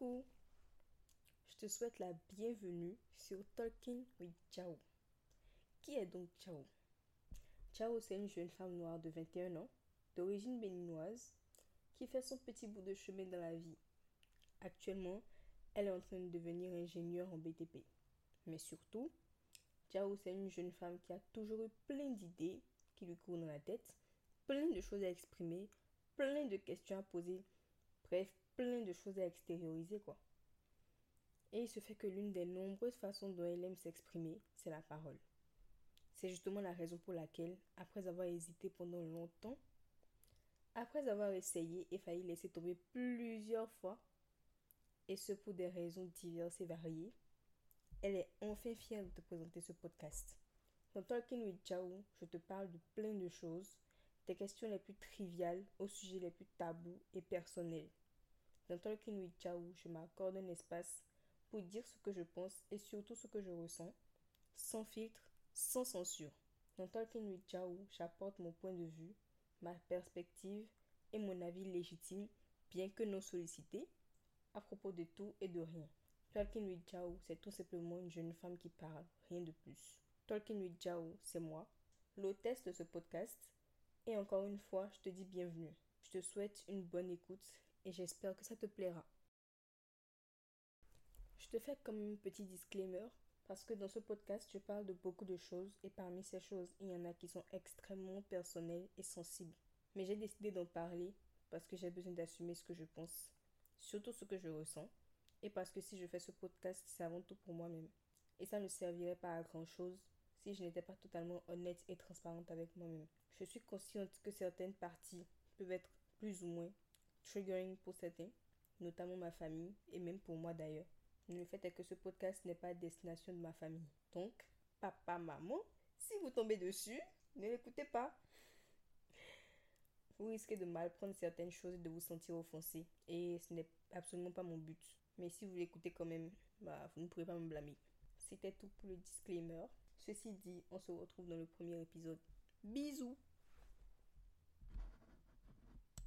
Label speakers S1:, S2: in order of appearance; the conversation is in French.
S1: Coucou Je te souhaite la bienvenue sur Talking with Chao. Qui est donc Chao? Chao, c'est une jeune femme noire de 21 ans, d'origine béninoise, qui fait son petit bout de chemin dans la vie. Actuellement, elle est en train de devenir ingénieure en BTP. Mais surtout, Chao, c'est une jeune femme qui a toujours eu plein d'idées qui lui courent dans la tête, plein de choses à exprimer, plein de questions à poser, bref, plein de choses à extérioriser, quoi. Et il se fait que l'une des nombreuses façons dont elle aime s'exprimer, c'est la parole. C'est justement la raison pour laquelle, après avoir hésité pendant longtemps, après avoir essayé et failli laisser tomber plusieurs fois, et ce pour des raisons diverses et variées, elle est enfin fière de te présenter ce podcast. Dans Talking with Chao, je te parle de plein de choses, des questions les plus triviales aux sujets les plus tabous et personnels. Dans Talking with Chao, je m'accorde un espace pour dire ce que je pense et surtout ce que je ressens, sans filtre, sans censure. Dans Talking with j'apporte mon point de vue, ma perspective et mon avis légitime, bien que non sollicité, à propos de tout et de rien. Talking with Chao, c'est tout simplement une jeune femme qui parle, rien de plus. Talking with Chao, c'est moi, l'hôtesse de ce podcast, et encore une fois, je te dis bienvenue. Je te souhaite une bonne écoute et j'espère que ça te plaira. Je te fais comme un petit disclaimer parce que dans ce podcast, je parle de beaucoup de choses et parmi ces choses, il y en a qui sont extrêmement personnelles et sensibles. Mais j'ai décidé d'en parler parce que j'ai besoin d'assumer ce que je pense, surtout ce que je ressens, et parce que si je fais ce podcast, c'est avant tout pour moi-même. Et ça ne servirait pas à grand-chose si je n'étais pas totalement honnête et transparente avec moi-même. Je suis consciente que certaines parties peuvent être plus ou moins triggering pour certains, notamment ma famille et même pour moi d'ailleurs. Le fait est que ce podcast n'est pas à destination de ma famille. Donc, papa, maman, si vous tombez dessus, ne l'écoutez pas. Vous risquez de mal prendre certaines choses et de vous sentir offensé. Et ce n'est absolument pas mon but. Mais si vous l'écoutez quand même, bah, vous ne pourrez pas me blâmer. C'était tout pour le disclaimer. Ceci dit, on se retrouve dans le premier épisode. Bisous